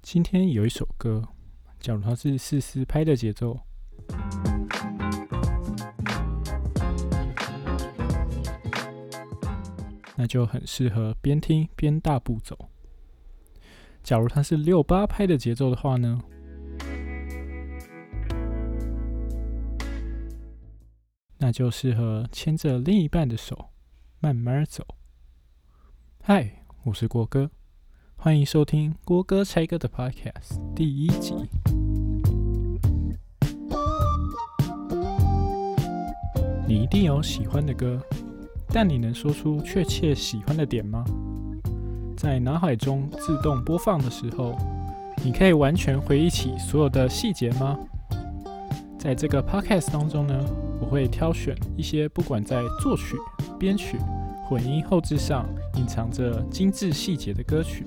今天有一首歌，假如它是四四拍的节奏，那就很适合边听边大步走。假如它是六八拍的节奏的话呢，那就适合牵着另一半的手慢慢走。嗨，我是郭哥，欢迎收听郭哥拆歌的 Podcast 第一集。你一定有喜欢的歌，但你能说出确切喜欢的点吗？在脑海中自动播放的时候，你可以完全回忆起所有的细节吗？在这个 Podcast 当中呢，我会挑选一些不管在作曲、编曲、混音、后置上隐藏着精致细节的歌曲，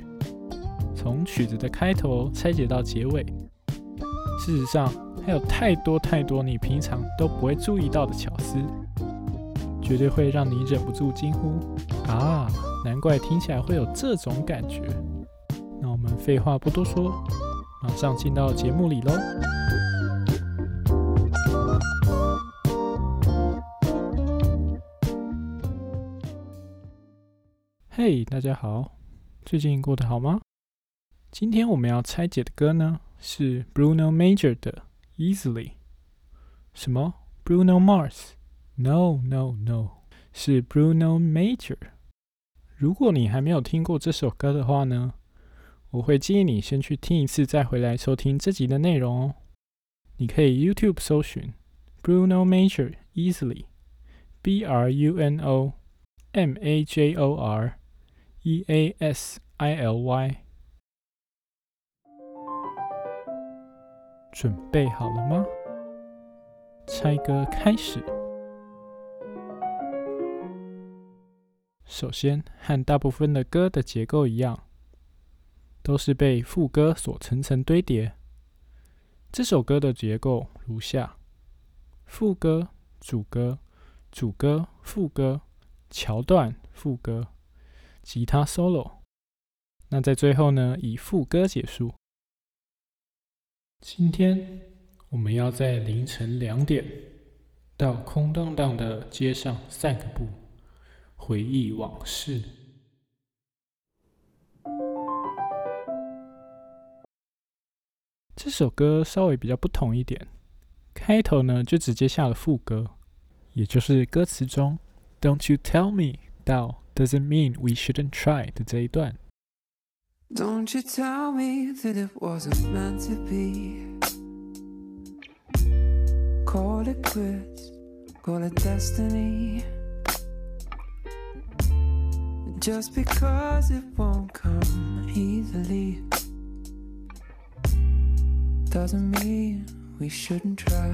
从曲子的开头拆解到结尾。事实上，还有太多太多你平常都不会注意到的巧思，绝对会让你忍不住惊呼：啊！难怪听起来会有这种感觉。那我们废话不多说，马上进到节目里喽。嘿，大家好，最近过得好吗？今天我们要拆解的歌呢，是 Bruno Major 的《Easily》。什么？Bruno Mars？No，No，No，是 Bruno Major。如果你还没有听过这首歌的话呢，我会建议你先去听一次，再回来收听这集的内容哦。你可以 YouTube 搜寻 Bruno Major Easily，B R U N O M A J O R E A S I L Y。准备好了吗？猜歌开始。首先，和大部分的歌的结构一样，都是被副歌所层层堆叠。这首歌的结构如下：副歌、主歌、主歌、副歌、桥段、副歌、吉他 solo。那在最后呢，以副歌结束。今天我们要在凌晨两点到空荡荡的街上散个步。回忆往事。这首歌稍微比较不同一点，开头呢就直接下了副歌，也就是歌词中 "Don't you tell me" 到 "Doesn't mean we shouldn't try" 的这一段。Don't you tell me that it wasn't meant to be? Call it quits, call it destiny. just because it won't come easily doesn't mean we shouldn't try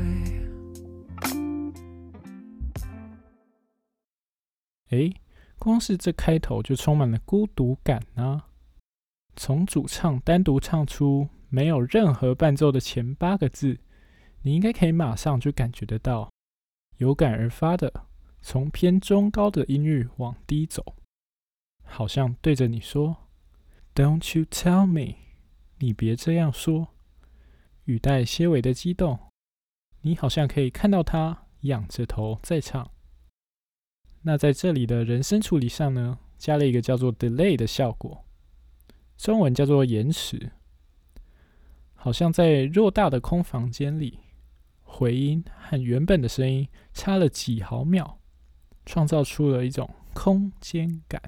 哎光是这开头就充满了孤独感呢 从主唱单独唱出没有任何伴奏的前八个字你应该可以马上就感觉得到有感而发的从偏中高的音域往低走好像对着你说：“Don't you tell me？” 你别这样说。语带些微的激动，你好像可以看到他仰着头在唱。那在这里的人声处理上呢，加了一个叫做 “delay” 的效果，中文叫做延迟。好像在偌大的空房间里，回音和原本的声音差了几毫秒，创造出了一种空间感。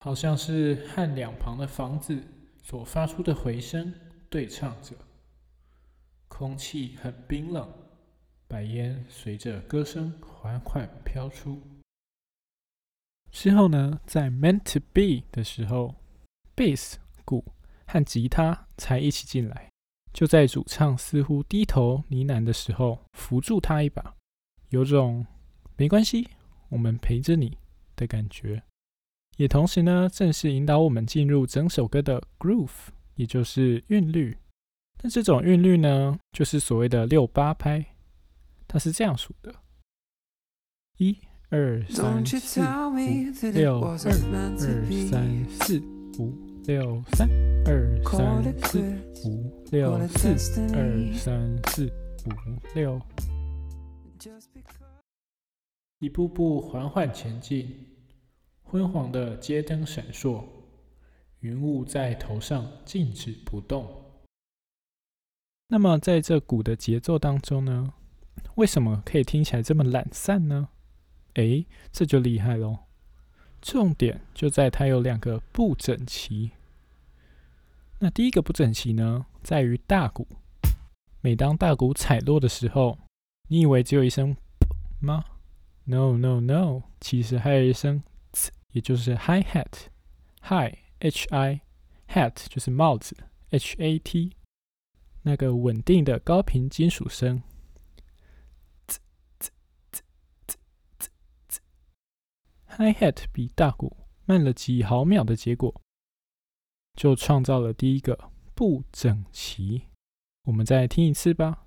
好像是和两旁的房子所发出的回声对唱着，空气很冰冷，白烟随着歌声缓缓飘出。之后呢，在 Meant to Be 的时候，贝斯、鼓和吉他才一起进来。就在主唱似乎低头呢喃的时候，扶住他一把，有种没关系，我们陪着你的感觉。也同时呢，正式引导我们进入整首歌的 groove，也就是韵律。那这种韵律呢，就是所谓的六八拍，它是这样数的：一、二、三、四、五、六、二、二、三、四、五、六三二三四五六四二三四五六，一步步缓缓前进，昏黄的街灯闪烁，云雾在头上静止不动。那么在这鼓的节奏当中呢，为什么可以听起来这么懒散呢？诶，这就厉害喽！重点就在它有两个不整齐。那第一个不整齐呢，在于大鼓。每当大鼓踩落的时候，你以为只有一声吗？No No No，其实还有一声，也就是 Hi Hat，Hi H I Hat 就是帽子，H A T，那个稳定的高频金属声。Hi Hat 比大鼓慢了几毫秒的结果，就创造了第一个不整齐。我们再听一次吧。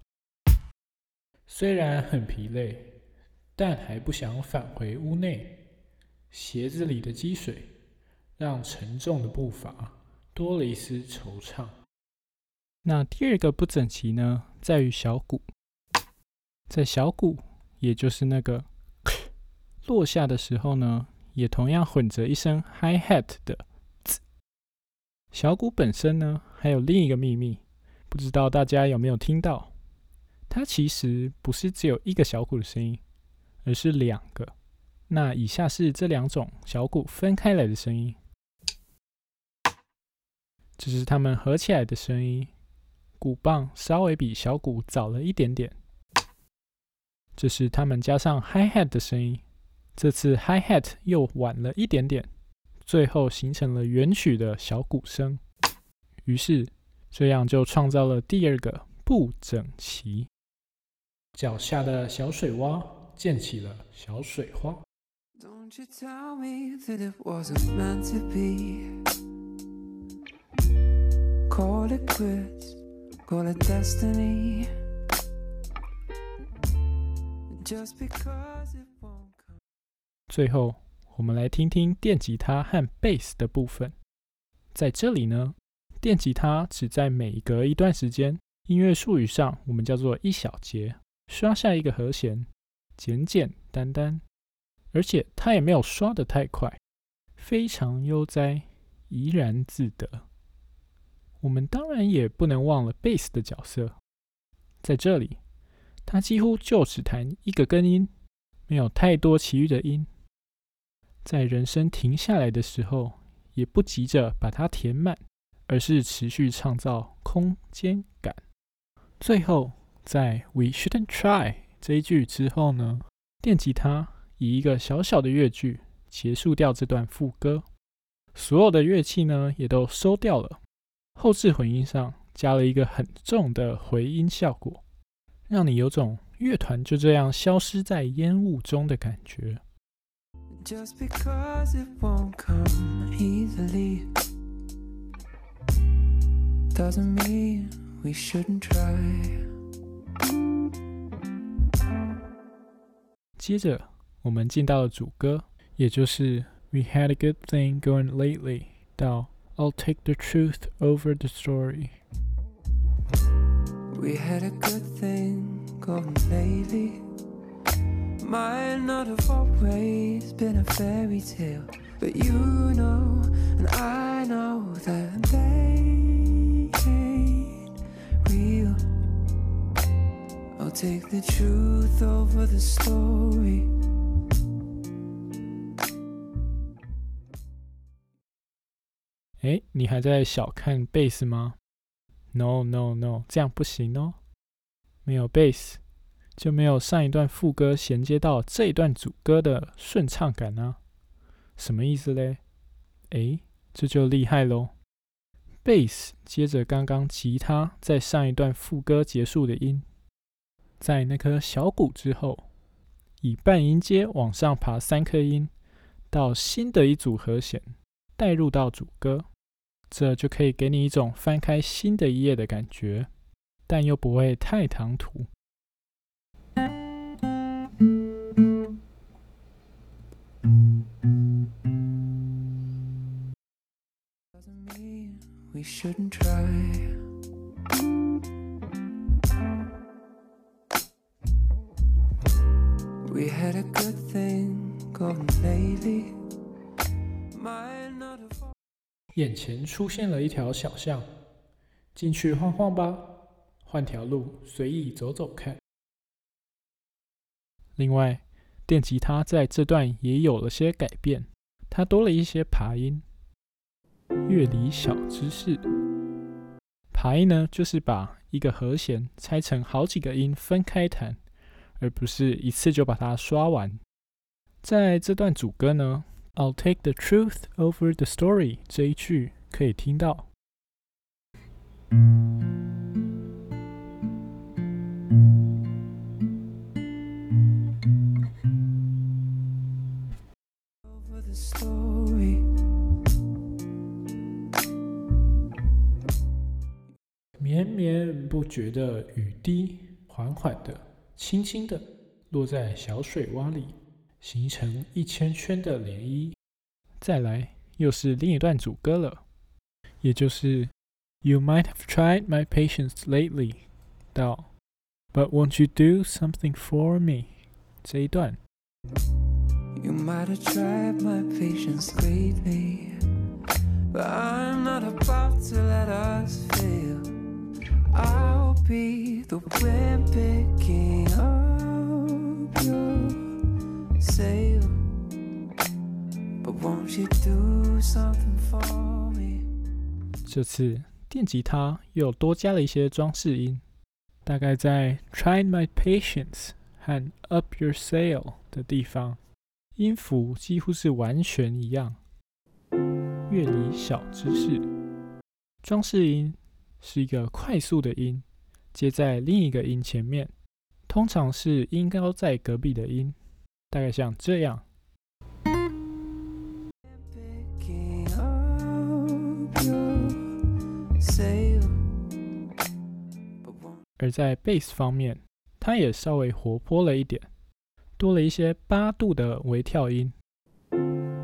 虽然很疲累，但还不想返回屋内。鞋子里的积水让沉重的步伐多了一丝惆怅。那第二个不整齐呢，在于小鼓，在小鼓，也就是那个。落下的时候呢，也同样混着一声 hi hat 的。小鼓本身呢，还有另一个秘密，不知道大家有没有听到？它其实不是只有一个小鼓的声音，而是两个。那以下是这两种小鼓分开来的声音，这是它们合起来的声音。鼓棒稍微比小鼓早了一点点，这是它们加上 hi hat 的声音。这次 hi hat 又晚了一点点，最后形成了原曲的小鼓声，于是这样就创造了第二个不整齐。脚下的小水洼溅起了小水花。最后，我们来听听电吉他和贝斯的部分。在这里呢，电吉他只在每隔一段时间，音乐术语上我们叫做一小节，刷下一个和弦，简简单单，而且它也没有刷的太快，非常悠哉，怡然自得。我们当然也不能忘了贝斯的角色，在这里，它几乎就只弹一个根音，没有太多其余的音。在人声停下来的时候，也不急着把它填满，而是持续创造空间感。最后，在 "We shouldn't try" 这一句之后呢，电吉他以一个小小的乐句结束掉这段副歌。所有的乐器呢也都收掉了，后置混音上加了一个很重的回音效果，让你有种乐团就这样消失在烟雾中的感觉。just because it won't come easily doesn't mean we shouldn't try 接着我们进到了主歌也就是 we had a good thing going lately 到 i'll take the truth over the story we had a good thing going lately might not have always been a fairy tale, but you know, and I know that they ain't real. I'll take the truth over the story. 哎，你还在小看贝斯吗？No No No，这样不行哦，没有贝斯。 就没有上一段副歌衔接到这一段主歌的顺畅感呢？什么意思嘞？诶，这就厉害喽！Bass 接着刚刚吉他在上一段副歌结束的音，在那颗小鼓之后，以半音阶往上爬三颗音，到新的一组和弦带入到主歌，这就可以给你一种翻开新的一页的感觉，但又不会太唐突。we shouldn't try we had a good thing going lately. 眼前出现了一条小巷。进去晃晃吧换条路随意走走看。另外电吉他在这段也有了些改变它多了一些爬音。乐理小知识：排呢，就是把一个和弦拆成好几个音分开弹，而不是一次就把它刷完。在这段主歌呢，I'll take the truth over the story 这一句可以听到。觉得雨滴，缓缓的、轻轻的落在小水洼里，形成一圈圈的涟漪。再来，又是另一段主歌了，也就是 You might have tried my patience lately 到 But won't you do something for me 这一段。You might have tried my patience lately, but I'm not about to let us fail. I'll be the wind picking up your sail. But won't you do something for me? 这次电吉他又多加了一些装饰音，大概在 "Try my patience" 和 "Up your sail" 的地方，音符几乎是完全一样。乐理小知识：装饰音是一个快速的音，接在另一个音前面，通常是音高在隔壁的音，大概像这样。而在 bass 方面，它也稍微活泼了一点，多了一些八度的微跳音。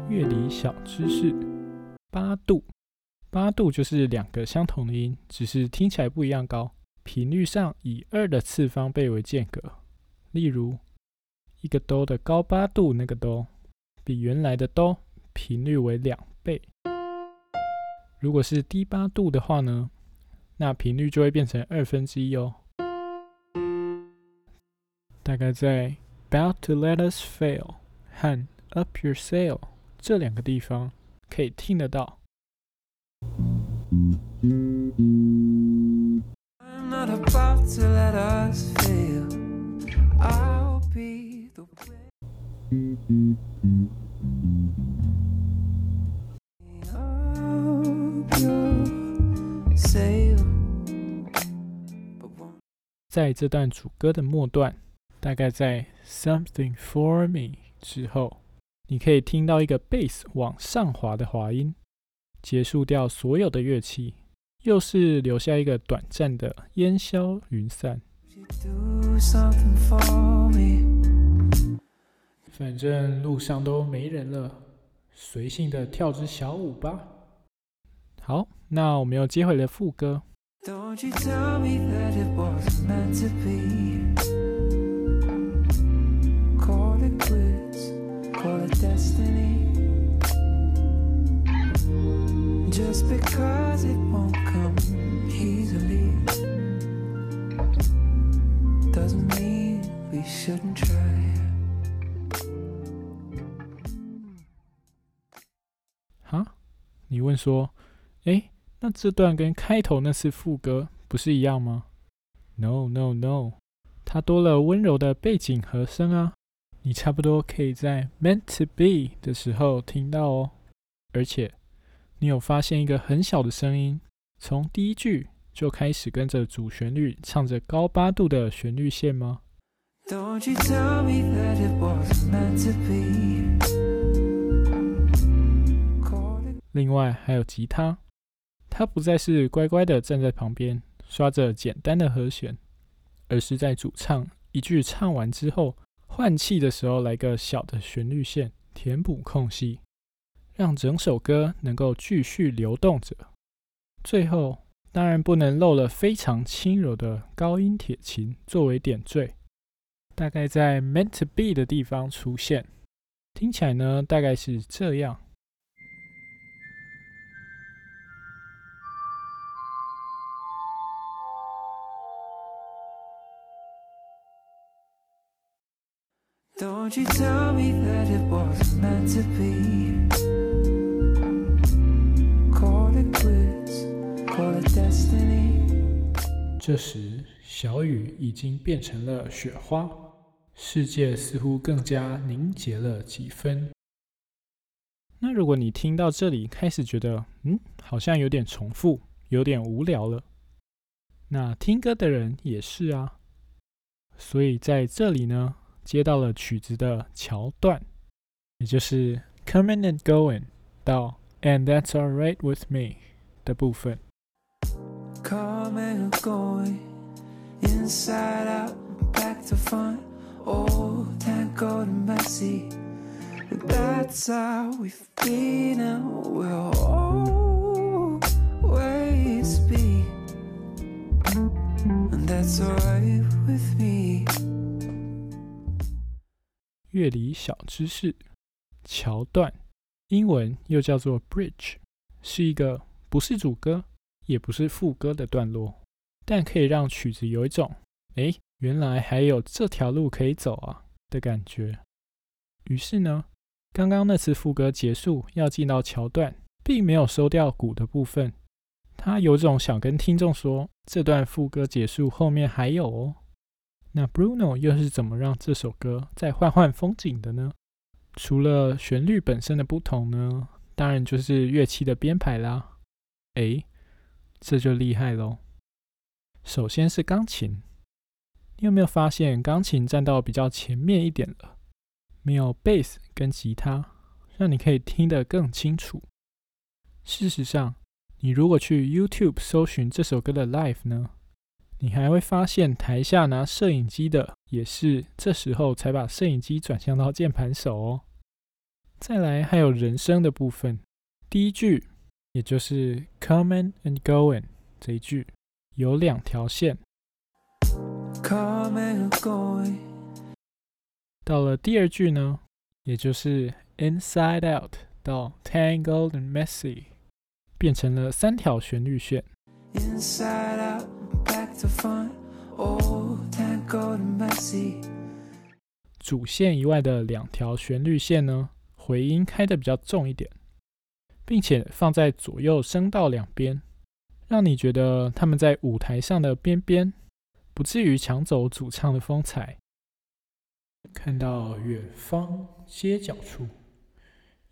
乐理小知识：八度，八度就是两个相同的音，只是听起来不一样高，频率上以二的次方倍为间隔。例如，一个哆的高八度那个哆，比原来的哆频率为两倍。如果是低八度的话呢，那频率就会变成二分之一哦。大概在 "About to let us fail" 和 "Up your sail" 这两个地方可以听得到。在这段主歌的末段，大概在 "Something for me" 之后，你可以听到一个 bass 往上滑的滑音，结束掉所有的乐器，又是留下一个短暂的烟消云散。反正路上都没人了，随性的跳支小舞吧。好，那我们又接回了副歌。Call it destiny. Just because it won't come easily doesn't mean we shouldn't try. 哈，你问说，诶，那这段跟开头那次副歌不是一样吗？No No No，它多了温柔的背景和声啊，你差不多可以在 Meant to Be 的时候听到哦。而且，你有发现一个很小的声音，从第一句就开始跟着主旋律唱着高八度的旋律线吗？Don't you tell me that it wasn't meant to be. 另外还有吉他，它不再是乖乖的站在旁边刷着简单的和弦，而是在主唱一句唱完之后换气的时候来个小的旋律线填补空隙，让整首歌能够继续流动着。最后，当然不能漏了非常轻柔的高音铁琴作为点缀，大概在 meant to be 的地方出现。听起来呢，大概是这样。Don't you tell me that it wasn't meant to be. 这时，小雨已经变成了雪花，世界似乎更加凝结了几分。那如果你听到这里开始觉得，嗯，好像有点重复，有点无聊了，那听歌的人也是啊。所以在这里呢，接到了曲子的桥段，也就是 coming and going 到 and that's alright with me 的部分。Coming and going, inside out, back to front. Oh, tangled and messy. That's how we've been and will always be. And that's alright with me. 乐理小知识：桥段，英文又叫做 bridge，是一个不是主歌也不是副歌的段落，但可以让曲子有一种“诶，原来还有这条路可以走啊”的感觉。于是呢，刚刚那次副歌结束要进到桥段，并没有收掉鼓的部分，他有种想跟听众说，这段副歌结束后面还有哦。那 Bruno 又是怎么让这首歌再换换风景的呢？除了旋律本身的不同呢，当然就是乐器的编排啦。诶，这就厉害喽。首先是钢琴，你有没有发现钢琴站到比较前面一点了？没有 bass 跟吉他，让你可以听得更清楚。事实上，你如果去 YouTube 搜寻这首歌的 live 呢，你还会发现台下拿摄影机的也是这时候才把摄影机转向到键盘手哦。再来还有人声的部分，第一句也就是 coming and going 这一句有两条线，Coming and going, 到了第二句呢，也就是 inside out 到 tangled and messy，变成了三条旋律线。inside out, back to front. Oh, tangled and messy. 主线以外的两条旋律线呢，回音开的比较重一点，并且放在左右声道两边，让你觉得他们在舞台上的边边，不至于抢走主唱的风采。看到远方街角处，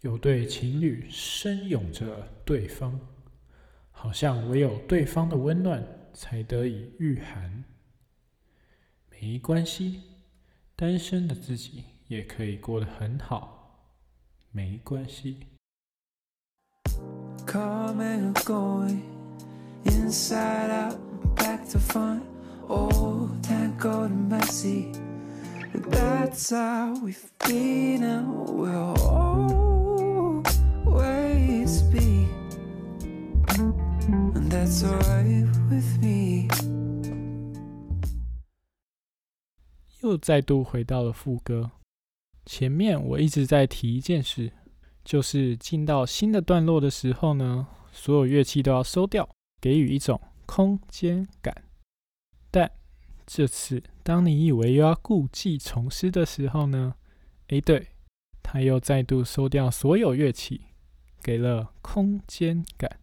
有对情侣深拥着对方，好像唯有对方的温暖才得以御寒。没关系。单身的自己也可以过得很好，没关系。Coming and going, inside out, back to front. Oh, tangled and messy. That's how we've been and will always be. And that's alright with me. 又再度回到了副歌。前面我一直在提一件事， 就是进到新的段落的时候呢，所有乐器都要收掉，给予一种空间感。但这次，当你以为又要故技重施的时候呢，诶，对，他又再度收掉所有乐器，给了空间感。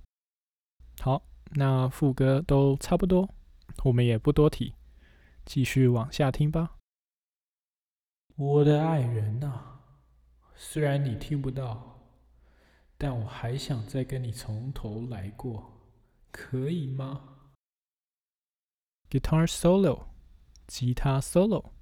好，那副歌都差不多，我们也不多提，继续往下听吧。我的爱人啊，虽然你听不到，但我还想再跟你从头来过，可以吗？Guitar solo，吉他 solo。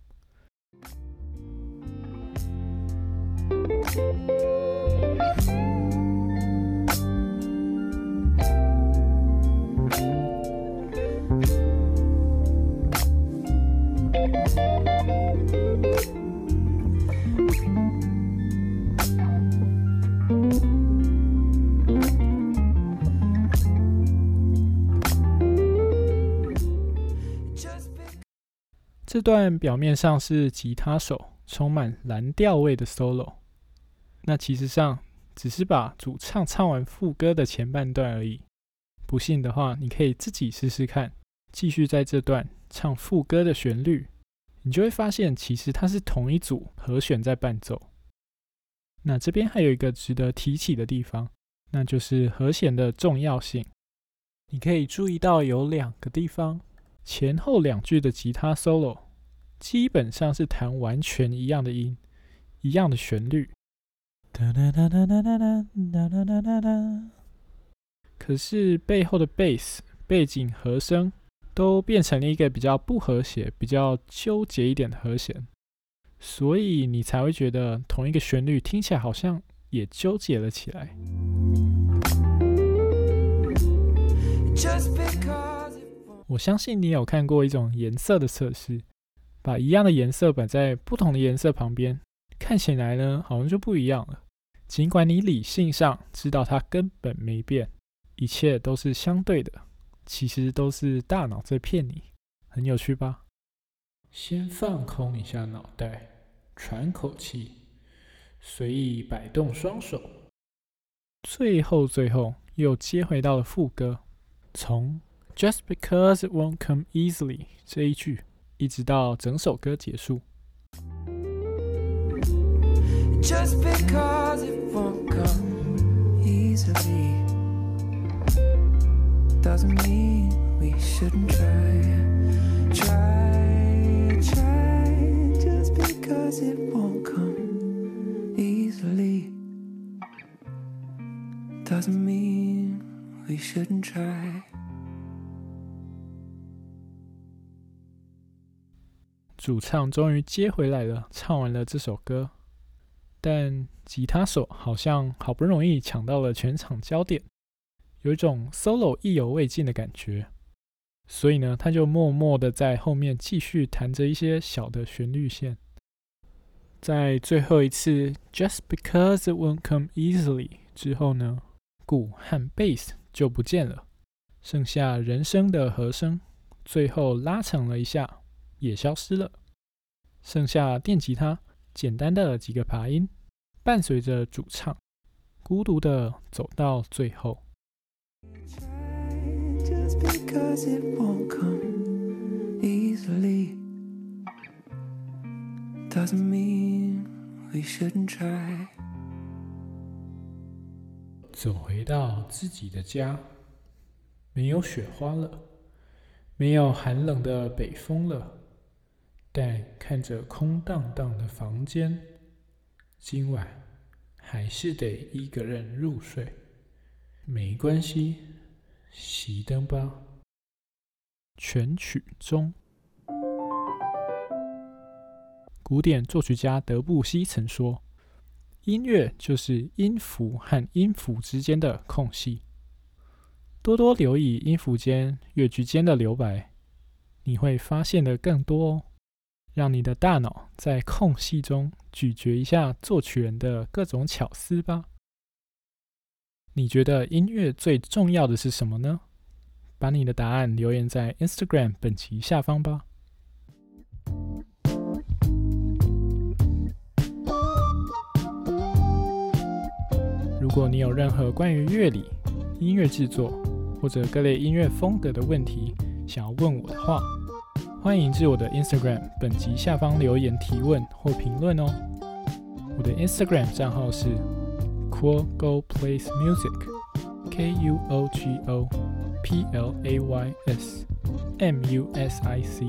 这段表面上是吉他手充满蓝调味的 solo，那其实上只是把主唱唱完副歌的前半段而已。不信的话，你可以自己试试看，继续在这段唱副歌的旋律，你就会发现其实它是同一组和弦在伴奏。那这边还有一个值得提起的地方，那就是和弦的重要性。你可以注意到有两个地方，前后两句的吉他 solo 基本上是弹完全一样的音，一样的旋律。哒哒哒哒哒哒哒哒哒哒哒。可是背后的 bass 背景和声都变成了一个比较不和谐、比较纠结一点的和弦，所以你才会觉得同一个旋律听起来好像也纠结了起来。我相信你有看过一种颜色的测试，把一样的颜色摆在不同的颜色旁边，看起来呢好像就不一样了。尽管你理性上知道它根本没变，一切都是相对的，其实都是大脑在骗你，很有趣吧？先放空一下脑袋，喘口气，随意摆动双手，最后最后又接回到了副歌，从 Just because it won't come easily 这一句，一直到整首歌结束。 Just because it won't come easily doesn't mean we shouldn't try. Try, try. Just because it won't come easily doesn't mean we shouldn't try. 主唱终于接回来了，唱完了这首歌，但吉他手好像好不容易抢到了全场焦点，有一种 solo 意犹未尽的感觉，所以呢，他就默默的在后面继续弹着一些小的旋律线。在最后一次 Just because it won't come easily 之后呢，鼓和 bass 就不见了，剩下人声的和声，最后拉长了一下。也消失了，剩下电吉他简单的几个爬音，伴随着主唱孤独的走到最后。Try just because it won't come easily doesn't mean we shouldn't try. 走回到自己的家，没有雪花了，没有寒冷的北风了，但看着空荡荡的房间，今晚还是得一个人入睡。没关系，熄灯吧。全曲终。古典作曲家德布西曾说：“音乐就是音符和音符之间的空隙。多多留意音符间、乐句间的留白，你会发现的更多哦。让你的大脑在空隙中咀嚼一下作曲人的各种巧思吧。你觉得音乐最重要的是什么呢？把你的答案留言在 Instagram 本集下方吧。如果你有任何关于乐理、音乐制作或者各类音乐风格的问题想要问我的话，欢迎至我的 Instagram 本集下方留言提问或评论哦。我的 Instagram 账号是 Kuogo Plays Music，K U O G O P L A Y S M U S I C。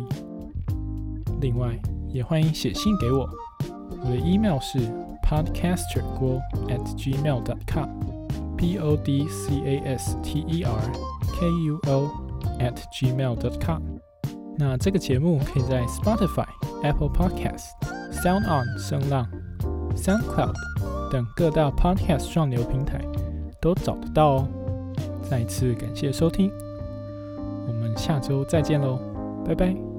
另外，也欢迎写信给我，我的 email 是 podcaster 郭 at gmail dot com。P O D C A S T E R K U O at gmail dot com。那这个节目可以在 Spotify、Apple Podcast、Sound On 声浪、SoundCloud 等各大 Podcast 串流平台都找得到哦。再次感谢收听，我们下周再见喽，拜拜。